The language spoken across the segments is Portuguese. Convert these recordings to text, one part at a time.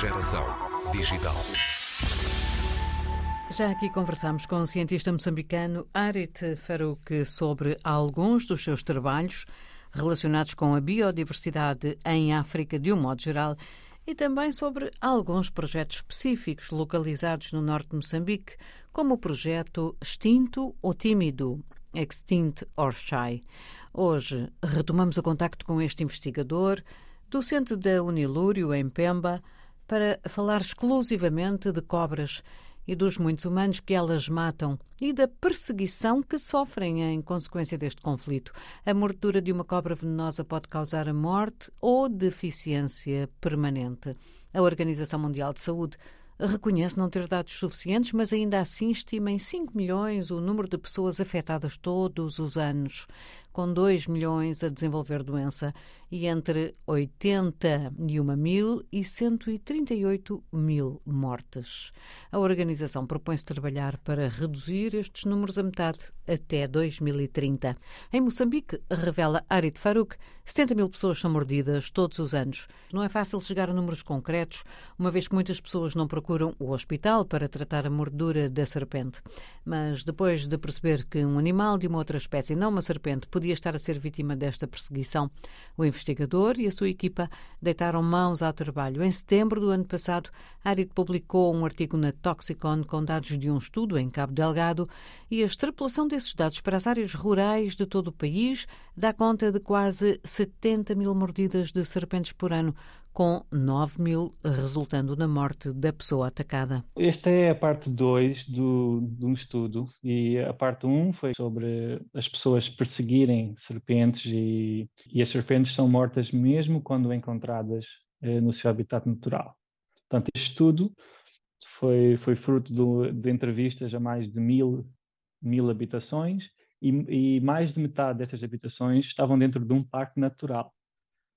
Geração digital. Já aqui conversamos com o cientista moçambicano Arit Farouk sobre alguns dos seus trabalhos relacionados com a biodiversidade em África de um modo geral e também sobre alguns projetos específicos localizados no norte de Moçambique, como o projeto Extinto ou Tímido, Extinct or Shy. Hoje retomamos o contacto com este investigador, docente da Unilúrio, em Pemba, para falar exclusivamente de cobras e dos muitos humanos que elas matam e da perseguição que sofrem em consequência deste conflito. A mordura de uma cobra venenosa pode causar a morte ou deficiência permanente. A Organização Mundial de Saúde reconhece não ter dados suficientes, mas ainda assim estima em 5 milhões o número de pessoas afetadas todos os anos com 2 milhões a desenvolver doença e entre 81 mil e 138 mil mortes. A organização propõe-se trabalhar para reduzir estes números a metade até 2030. Em Moçambique, revela Arit Farouk, 70 mil pessoas são mordidas todos os anos. Não é fácil chegar a números concretos, uma vez que muitas pessoas não procuram o hospital para tratar a mordura da serpente. Mas depois de perceber que um animal de uma outra espécie, não uma serpente, podia estar a ser vítima desta perseguição. O investigador e a sua equipa deitaram mãos ao trabalho. Em setembro do ano passado, Arit publicou um artigo na Toxicon com dados de um estudo em Cabo Delgado e a extrapolação desses dados para as áreas rurais de todo o país dá conta de quase 70 mil mordidas de serpentes por ano, com 9 mil resultando na morte da pessoa atacada. Esta é a parte 2 do, de um estudo e a parte 1 um foi sobre as pessoas perseguirem serpentes e, e, as serpentes são mortas mesmo quando encontradas eh, no seu habitat natural. Portanto, este estudo foi, foi fruto do, de entrevistas a mais de mil, mil habitações e, e mais de metade destas habitações estavam dentro de um parque natural.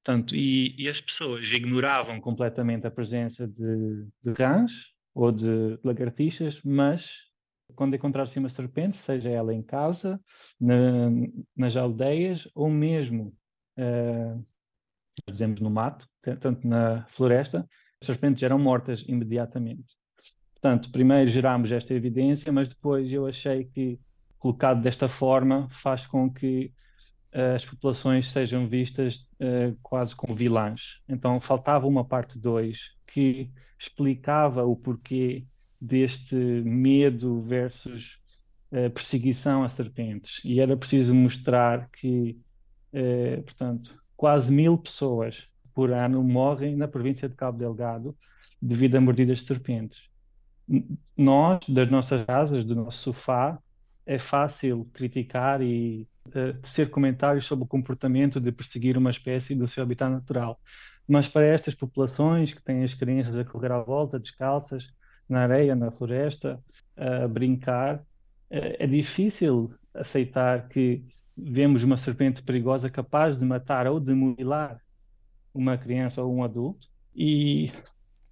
Portanto, e, e, as pessoas ignoravam completamente a presença de, de rãs ou de lagartixas, mas quando encontrassem uma serpente, seja ela em casa, na, nas aldeias ou mesmo, uh, dizemos, no mato, tanto na floresta, as serpentes eram mortas imediatamente. Portanto, primeiro gerámos esta evidência, mas depois eu achei que, colocado desta forma, faz com que as populações sejam vistas uh, quase como vilãs. Então faltava uma parte 2 que explicava o porquê deste medo versus uh, perseguição a serpentes. E era preciso mostrar que, uh, portanto, quase mil pessoas por ano morrem na província de Cabo Delgado devido a mordidas de serpentes. Nós, das nossas casas, do nosso sofá, é fácil criticar e uh, tecer comentários sobre o comportamento de perseguir uma espécie do seu habitat natural. Mas para estas populações que têm as crianças a correr à volta, descalças, na areia, na floresta, a brincar, uh, é difícil aceitar que vemos uma serpente perigosa capaz de matar ou de mutilar uma criança ou um adulto e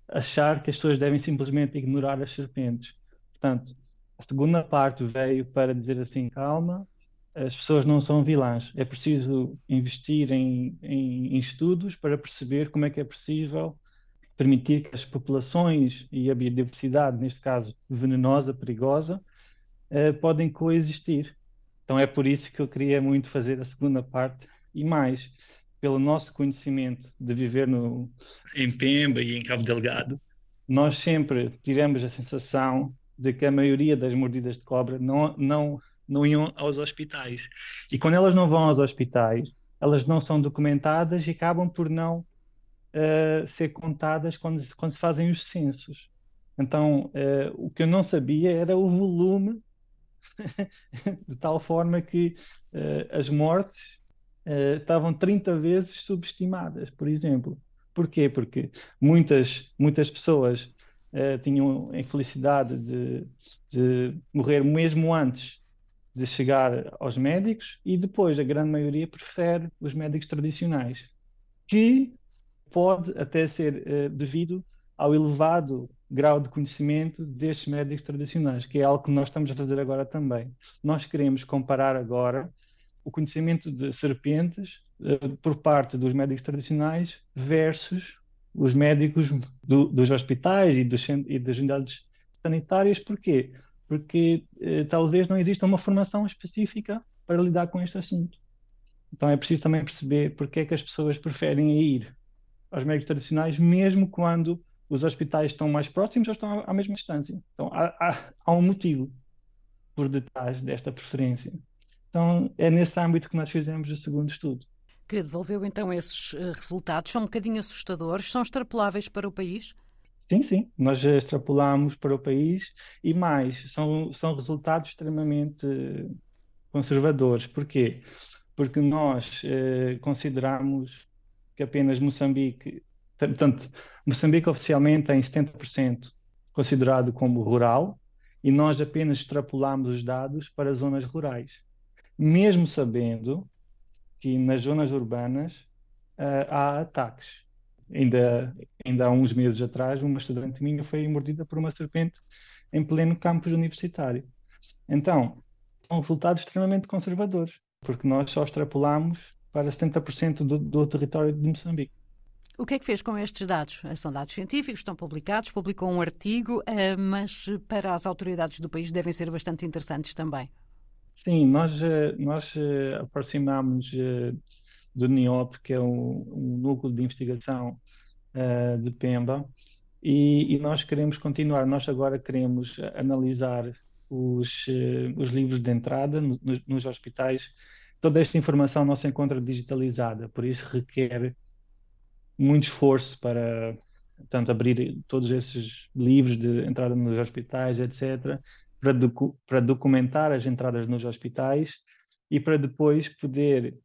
achar que as pessoas devem simplesmente ignorar as serpentes. Portanto, a segunda parte veio para dizer assim: calma, as pessoas não são vilãs. É preciso investir em, em, em, estudos para perceber como é que é possível permitir que as populações e a biodiversidade, neste caso venenosa, perigosa, uh, podem coexistir. Então é por isso que eu queria muito fazer a segunda parte e mais pelo nosso conhecimento de viver no, em Pemba e em Cabo Delgado, nós sempre tivemos a sensação de que a maioria das mordidas de cobra não, não, não iam aos hospitais. E quando elas não vão aos hospitais, elas não são documentadas e acabam por não uh, ser contadas quando, quando se fazem os censos. Então, uh, o que eu não sabia era o volume, de tal forma que uh, as mortes estavam 30 vezes subestimadas, por exemplo. Porquê? Porque muitas, muitas pessoas tinham a infelicidade de, de morrer mesmo antes de chegar aos médicos e depois a grande maioria prefere os médicos tradicionais, que pode até ser uh, devido ao elevado grau de conhecimento destes médicos tradicionais, que é algo que nós estamos a fazer agora também. Nós queremos comparar agora o conhecimento de serpentes uh, por parte dos médicos tradicionais versus os médicos do, dos hospitais e, dos, e das unidades sanitárias. Porquê? Porque eh, talvez não exista uma formação específica para lidar com este assunto. Então é preciso também perceber porque é que as pessoas preferem ir aos médicos tradicionais, mesmo quando os hospitais estão mais próximos ou estão à, mesma distância. Então há, há, há um motivo por detrás desta preferência. Então é nesse âmbito que nós fizemos o segundo estudo. Que devolveu então esses eh, resultados? São um bocadinho assustadores? São extrapoláveis para o país? Sim, sim, nós extrapolamos para o país e mais, são, são resultados extremamente conservadores. Porquê? Porque nós eh, consideramos que apenas Moçambique, portanto, Moçambique oficialmente tem 70% considerado como rural e nós apenas extrapolamos os dados para zonas rurais, mesmo sabendo que nas zonas urbanas uh, há ataques. Ainda, ainda há uns meses atrás, uma estudante minha foi mordida por uma serpente em pleno campus universitário. Então, são resultados extremamente conservadores, porque nós só extrapolamos para 70% do, do território de Moçambique. O que é que fez com estes dados? São dados científicos, estão publicados, publicou um artigo, eh, mas para as autoridades do país devem ser bastante interessantes também. Sim, nós, eh, nós eh, aproximámos do NIOP, que é um, um núcleo de investigação de Pemba, e, e, nós queremos continuar. Nós agora queremos analisar os, os livros de entrada nos, nos hospitais toda esta informação não se encontra digitalizada, por isso requer muito esforço para tanto abrir todos esses livros de entrada nos hospitais, etc., para, docu para documentar as entradas nos hospitais e para depois poder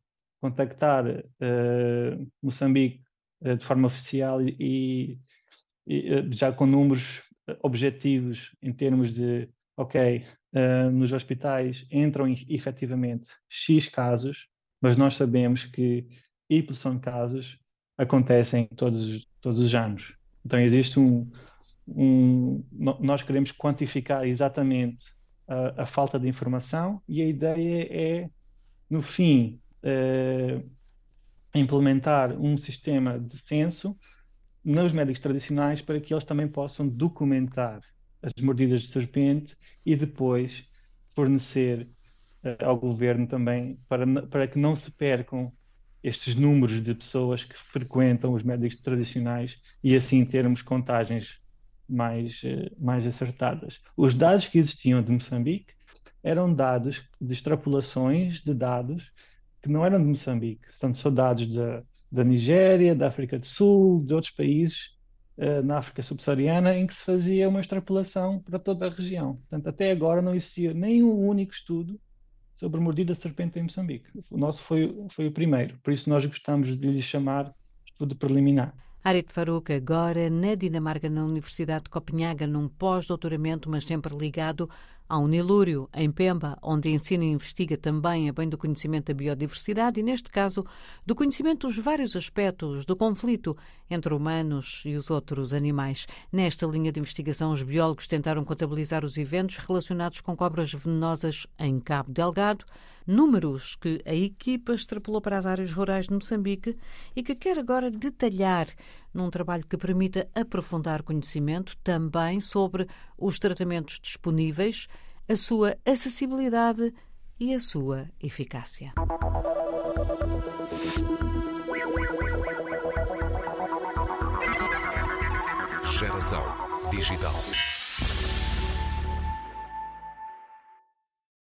contactar uh, Moçambique uh, de forma oficial e, e uh, já com números objetivos em termos de, ok, nos hospitais entram efetivamente X casos, mas nós sabemos que Y casos acontecem todos, todos os anos. Então existe um, um nós queremos quantificar exatamente a, a, falta de informação e a ideia é, no fim, uh, implementar um sistema de censo nos médicos tradicionais para que eles também possam documentar as mordidas de serpente e depois fornecer uh, ao governo também para, para que não se percam estes números de pessoas que frequentam os médicos tradicionais e assim termos contagens mais, uh, mais acertadas. Os dados que existiam de Moçambique eram dados de extrapolações de dados que não eram de Moçambique, são dados da, da Nigéria, da África do Sul, de outros países eh, na África subsaariana em que se fazia uma extrapolação para toda a região. Portanto, até agora não existia nenhum único estudo sobre mordida de serpente em Moçambique. O nosso foi, foi o primeiro, por isso nós gostamos de lhe chamar estudo preliminar. Arit Farouk, agora na Dinamarca, na Universidade de Copenhaga, num pós-doutoramento, mas sempre ligado a Unilúrio, em Pemba, onde ensina e investiga também a bem do conhecimento da biodiversidade e, neste caso, do conhecimento dos vários aspectos do conflito entre humanos e os outros animais. Nesta linha de investigação, os biólogos tentaram contabilizar os eventos relacionados com cobras venenosas em Cabo Delgado, números que a equipa extrapolou para as áreas rurais de Moçambique e que quer agora detalhar num trabalho que permita aprofundar conhecimento também sobre os tratamentos disponíveis, a sua acessibilidade e a sua eficácia. Geração Digital.